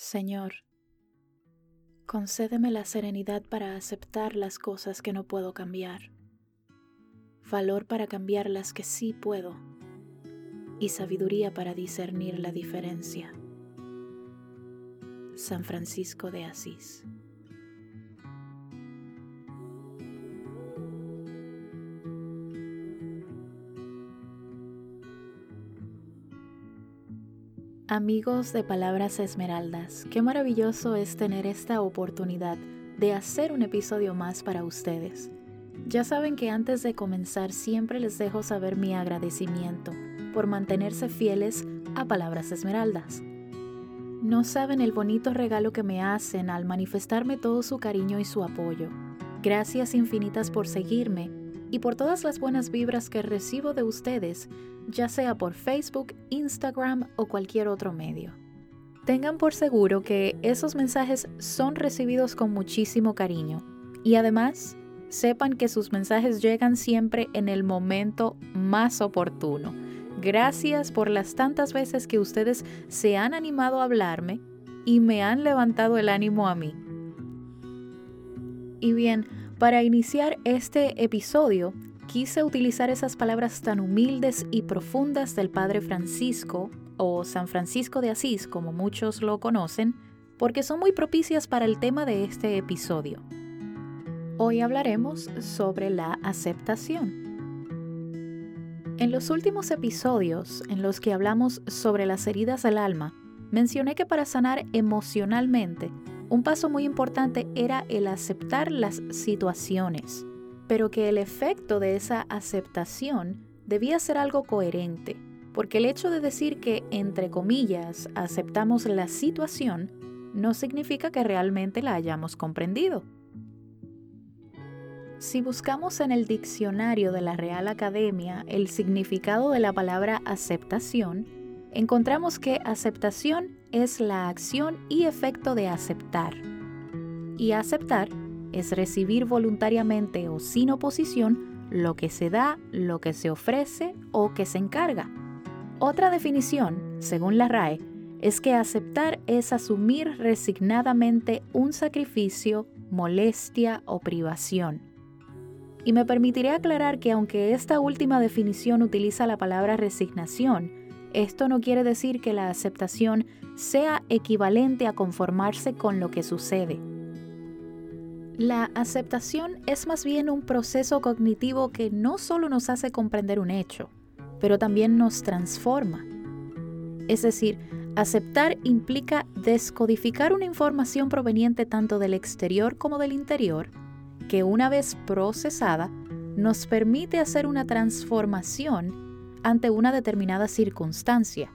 Señor, concédeme la serenidad para aceptar las cosas que no puedo cambiar, valor para cambiar las que sí puedo y sabiduría para discernir la diferencia. San Francisco de Asís. Amigos de Palabras Esmeraldas, qué maravilloso es tener esta oportunidad de hacer un episodio más para ustedes. Ya saben que antes de comenzar siempre les dejo saber mi agradecimiento por mantenerse fieles a Palabras Esmeraldas. No saben el bonito regalo que me hacen al manifestarme todo su cariño y su apoyo. Gracias infinitas por seguirme y por todas las buenas vibras que recibo de ustedes ya sea por Facebook, Instagram o cualquier otro medio. Tengan por seguro que esos mensajes son recibidos con muchísimo cariño y además sepan que sus mensajes llegan siempre en el momento más oportuno. Gracias por las tantas veces que ustedes se han animado a hablarme y me han levantado el ánimo a mí. Y bien, para iniciar este episodio, quise utilizar esas palabras tan humildes y profundas del Padre Francisco, o San Francisco de Asís, como muchos lo conocen, porque son muy propicias para el tema de este episodio. Hoy hablaremos sobre la aceptación. En los últimos episodios en los que hablamos sobre las heridas del alma, mencioné que para sanar emocionalmente, un paso muy importante era el aceptar las situaciones pero que el efecto de esa aceptación debía ser algo coherente, porque el hecho de decir que, entre comillas, aceptamos la situación, no significa que realmente la hayamos comprendido. Si buscamos en el diccionario de la Real Academia el significado de la palabra aceptación, encontramos que aceptación es la acción y efecto de aceptar. Y aceptar es recibir voluntariamente o sin oposición lo que se da, lo que se ofrece o que se encarga. Otra definición, según la RAE, es que aceptar es asumir resignadamente un sacrificio, molestia o privación. Y me permitiré aclarar que aunque esta última definición utiliza la palabra resignación, esto no quiere decir que la aceptación sea equivalente a conformarse con lo que sucede. La aceptación es más bien un proceso cognitivo que no solo nos hace comprender un hecho, pero también nos transforma. Es decir, aceptar implica descodificar una información proveniente tanto del exterior como del interior, que una vez procesada nos permite hacer una transformación ante una determinada circunstancia.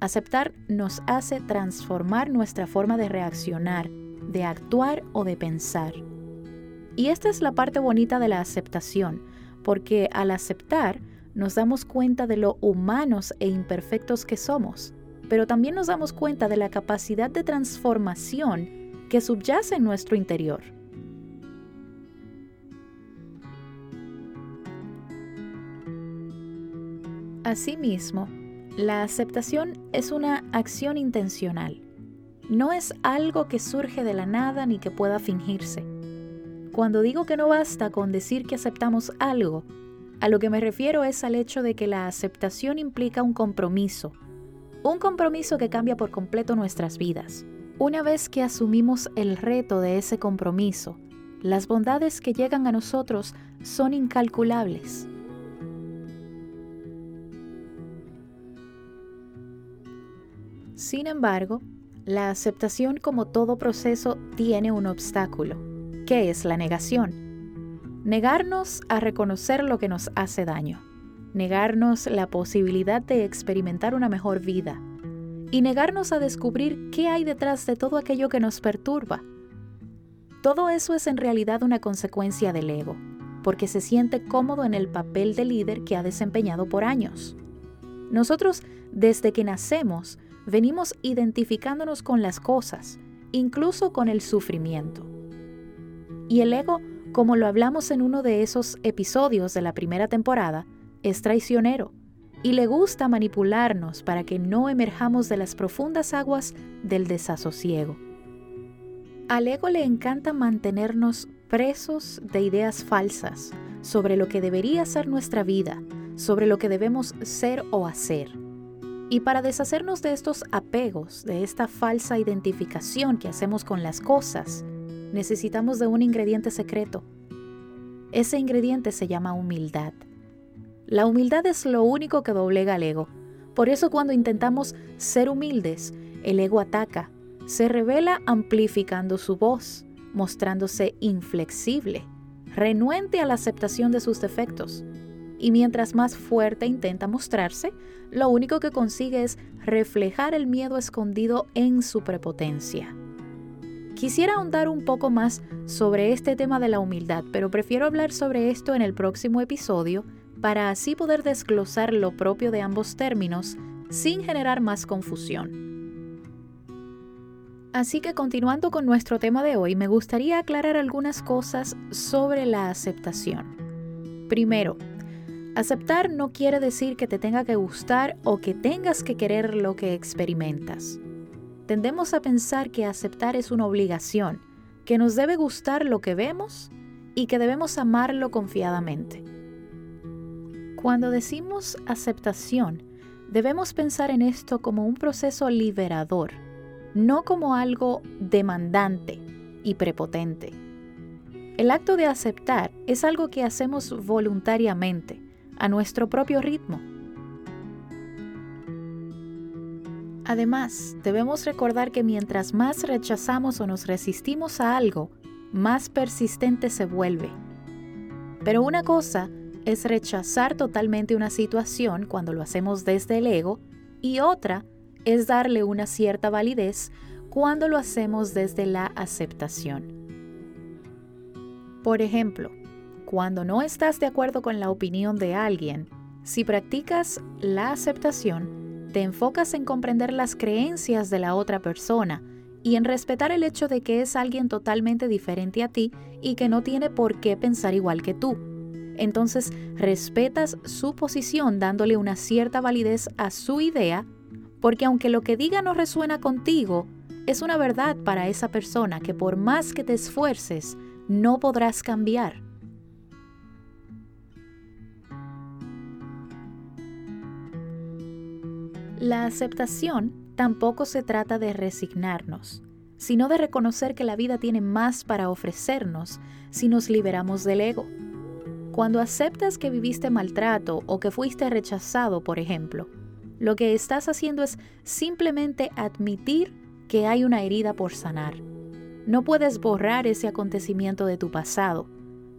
Aceptar nos hace transformar nuestra forma de reaccionar, de actuar o de pensar. Y esta es la parte bonita de la aceptación, porque al aceptar nos damos cuenta de lo humanos e imperfectos que somos, pero también nos damos cuenta de la capacidad de transformación que subyace en nuestro interior. Asimismo, la aceptación es una acción intencional no es algo que surge de la nada ni que pueda fingirse. Cuando digo que no basta con decir que aceptamos algo, a lo que me refiero es al hecho de que la aceptación implica un compromiso, un compromiso que cambia por completo nuestras vidas. Una vez que asumimos el reto de ese compromiso, las bondades que llegan a nosotros son incalculables. Sin embargo, la aceptación como todo proceso tiene un obstáculo, que es la negación. Negarnos a reconocer lo que nos hace daño, negarnos la posibilidad de experimentar una mejor vida y negarnos a descubrir qué hay detrás de todo aquello que nos perturba. Todo eso es en realidad una consecuencia del ego, porque se siente cómodo en el papel de líder que ha desempeñado por años. Nosotros, desde que nacemos, venimos identificándonos con las cosas, incluso con el sufrimiento. Y el ego, como lo hablamos en uno de esos episodios de la primera temporada, es traicionero. y le gusta manipularnos para que no emerjamos de las profundas aguas del desasosiego. Al ego le encanta mantenernos presos de ideas falsas sobre lo que debería ser nuestra vida, sobre lo que debemos ser o hacer. Y para deshacernos de estos apegos, de esta falsa identificación que hacemos con las cosas, necesitamos de un ingrediente secreto. Ese ingrediente se llama humildad. La humildad es lo único que doblega al ego. Por eso cuando intentamos ser humildes, el ego ataca, se revela amplificando su voz, mostrándose inflexible, renuente a la aceptación de sus defectos. Y mientras más fuerte intenta mostrarse, lo único que consigue es reflejar el miedo escondido en su prepotencia. Quisiera ahondar un poco más sobre este tema de la humildad, pero prefiero hablar sobre esto en el próximo episodio para así poder desglosar lo propio de ambos términos sin generar más confusión. Así que continuando con nuestro tema de hoy, me gustaría aclarar algunas cosas sobre la aceptación. Primero, aceptar no quiere decir que te tenga que gustar o que tengas que querer lo que experimentas. Tendemos a pensar que aceptar es una obligación, que nos debe gustar lo que vemos y que debemos amarlo confiadamente. Cuando decimos aceptación, debemos pensar en esto como un proceso liberador, no como algo demandante y prepotente. El acto de aceptar es algo que hacemos voluntariamente, a nuestro propio ritmo. Además, debemos recordar que mientras más rechazamos o nos resistimos a algo, más persistente se vuelve. Pero una cosa es rechazar totalmente una situación cuando lo hacemos desde el ego y otra es darle una cierta validez cuando lo hacemos desde la aceptación. Por ejemplo, cuando no estás de acuerdo con la opinión de alguien, si practicas la aceptación, te enfocas en comprender las creencias de la otra persona y en respetar el hecho de que es alguien totalmente diferente a ti y que no tiene por qué pensar igual que tú entonces respetas su posición dándole una cierta validez a su idea, porque aunque lo que diga no resuena contigo, es una verdad para esa persona que por más que te esfuerces, no podrás cambiar. La aceptación tampoco se trata de resignarnos, sino de reconocer que la vida tiene más para ofrecernos si nos liberamos del ego. Cuando aceptas que viviste maltrato o que fuiste rechazado, por ejemplo, lo que estás haciendo es simplemente admitir que hay una herida por sanar. No puedes borrar ese acontecimiento de tu pasado,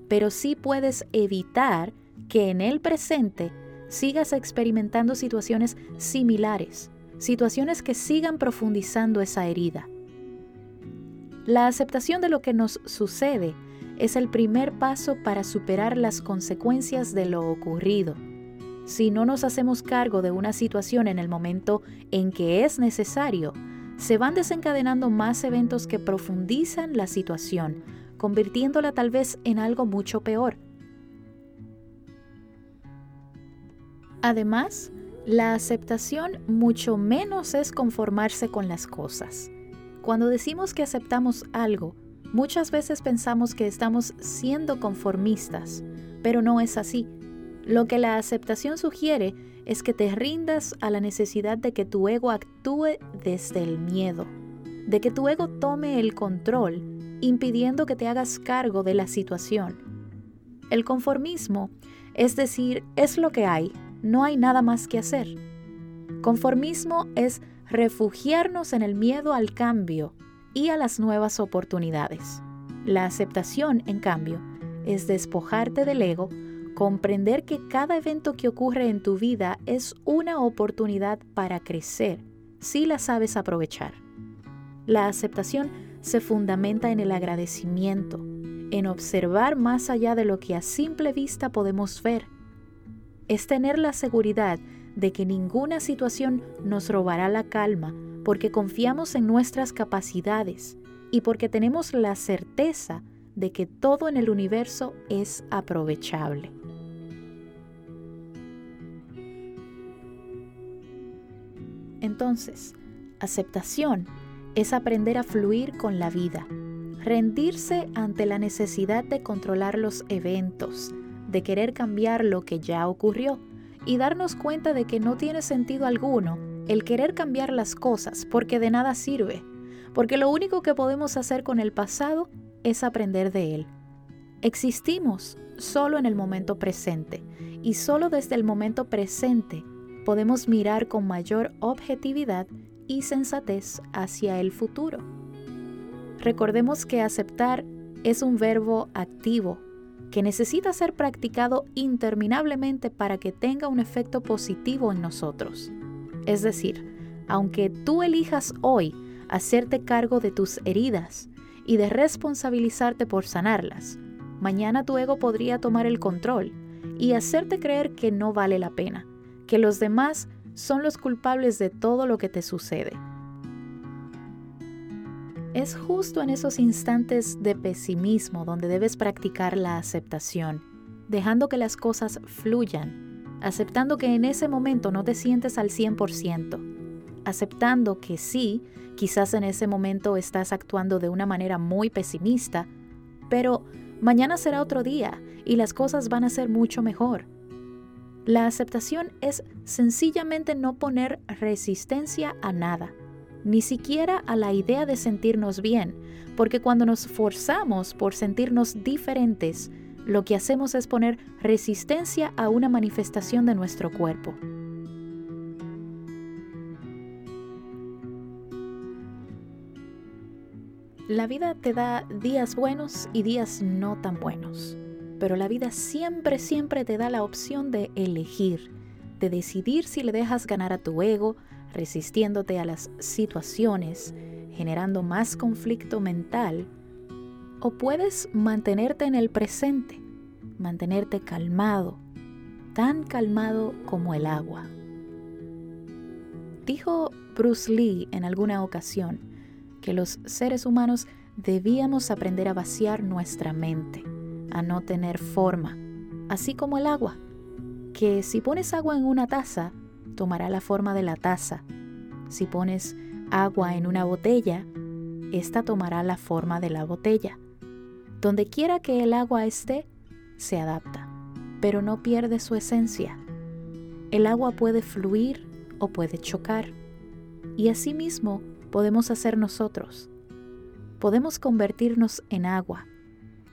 pero sí puedes evitar que en el presente sigas experimentando situaciones similares, situaciones que sigan profundizando esa herida. La aceptación de lo que nos sucede es el primer paso para superar las consecuencias de lo ocurrido. Si no nos hacemos cargo de una situación en el momento en que es necesario, se van desencadenando más eventos que profundizan la situación, convirtiéndola tal vez en algo mucho peor. Además, la aceptación mucho menos es conformarse con las cosas. Cuando decimos que aceptamos algo, Muchas veces pensamos que estamos siendo conformistas, pero no es así. Lo que la aceptación sugiere es que te rindas a la necesidad de que tu ego actúe desde el miedo, de que tu ego tome el control, impidiendo que te hagas cargo de la situación. El conformismo, es decir, es lo que hay, no hay nada más que hacer. Conformismo es refugiarnos en el miedo al cambio, y a las nuevas oportunidades. La aceptación, en cambio, es despojarte del ego, comprender que cada evento que ocurre en tu vida es una oportunidad para crecer, si la sabes aprovechar. La aceptación se fundamenta en el agradecimiento, en observar más allá de lo que a simple vista podemos ver. Es tener la seguridad de que ninguna situación nos robará la calma porque confiamos en nuestras capacidades y porque tenemos la certeza de que todo en el universo es aprovechable. entonces, aceptación es aprender a fluir con la vida, rendirse ante la necesidad de controlar los eventos, de querer cambiar lo que ya ocurrió y darnos cuenta de que no tiene sentido alguno el querer cambiar las cosas porque de nada sirve, porque lo único que podemos hacer con el pasado es aprender de él. Existimos solo en el momento presente y solo desde el momento presente podemos mirar con mayor objetividad y sensatez hacia el futuro. Recordemos que aceptar es un verbo activo que necesita ser practicado interminablemente para que tenga un efecto positivo en nosotros. Es decir, aunque tú elijas hoy hacerte cargo de tus heridas y de responsabilizarte por sanarlas, mañana tu ego podría tomar el control y hacerte creer que no vale la pena, que los demás son los culpables de todo lo que te sucede. Es justo en esos instantes de pesimismo donde debes practicar la aceptación, dejando que las cosas fluyan, aceptando que en ese momento no te sientes al 100%, aceptando que sí, quizás en ese momento estás actuando de una manera muy pesimista, pero mañana será otro día y las cosas van a ser mucho mejor. La aceptación es sencillamente no poner resistencia a nada, ni siquiera a la idea de sentirnos bien, porque cuando nos forzamos por sentirnos diferentes, lo que hacemos es poner resistencia a una manifestación de nuestro cuerpo. La vida te da días buenos y días no tan buenos, pero la vida siempre, siempre te da la opción de elegir, de decidir si le dejas ganar a tu ego, resistiéndote a las situaciones, generando más conflicto mental, o puedes mantenerte en el presente, mantenerte calmado, tan calmado como el agua. Dijo Bruce Lee en alguna ocasión, que los seres humanos debíamos aprender a vaciar nuestra mente, a no tener forma, así como el agua, que si pones agua en una taza, tomará la forma de la taza. Si pones agua en una botella, esta tomará la forma de la botella. Donde quiera que el agua esté, se adapta, pero no pierde su esencia. El agua puede fluir o puede chocar, y asimismo podemos hacer nosotros. Podemos convertirnos en agua,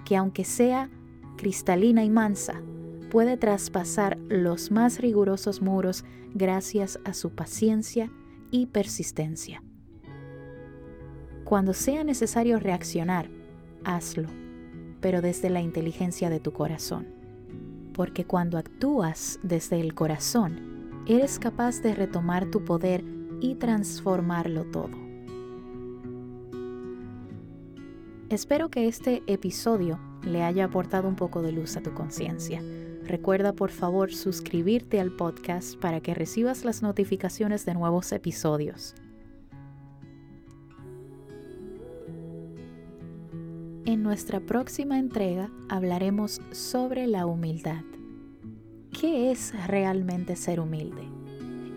que aunque sea cristalina y mansa, puede traspasar los más rigurosos muros gracias a su paciencia y persistencia. Cuando sea necesario reaccionar, hazlo, pero desde la inteligencia de tu corazón. Porque cuando actúas desde el corazón, eres capaz de retomar tu poder y transformarlo todo. Espero que este episodio le haya aportado un poco de luz a tu conciencia. Recuerda por favor suscribirte al podcast para que recibas las notificaciones de nuevos episodios. En nuestra próxima entrega hablaremos sobre la humildad. ¿Qué es realmente ser humilde?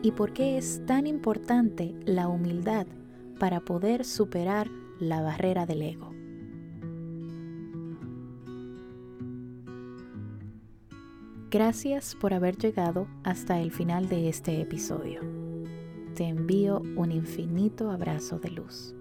¿Y por qué es tan importante la humildad para poder superar la barrera del ego? Gracias por haber llegado hasta el final de este episodio. Te envío un infinito abrazo de luz.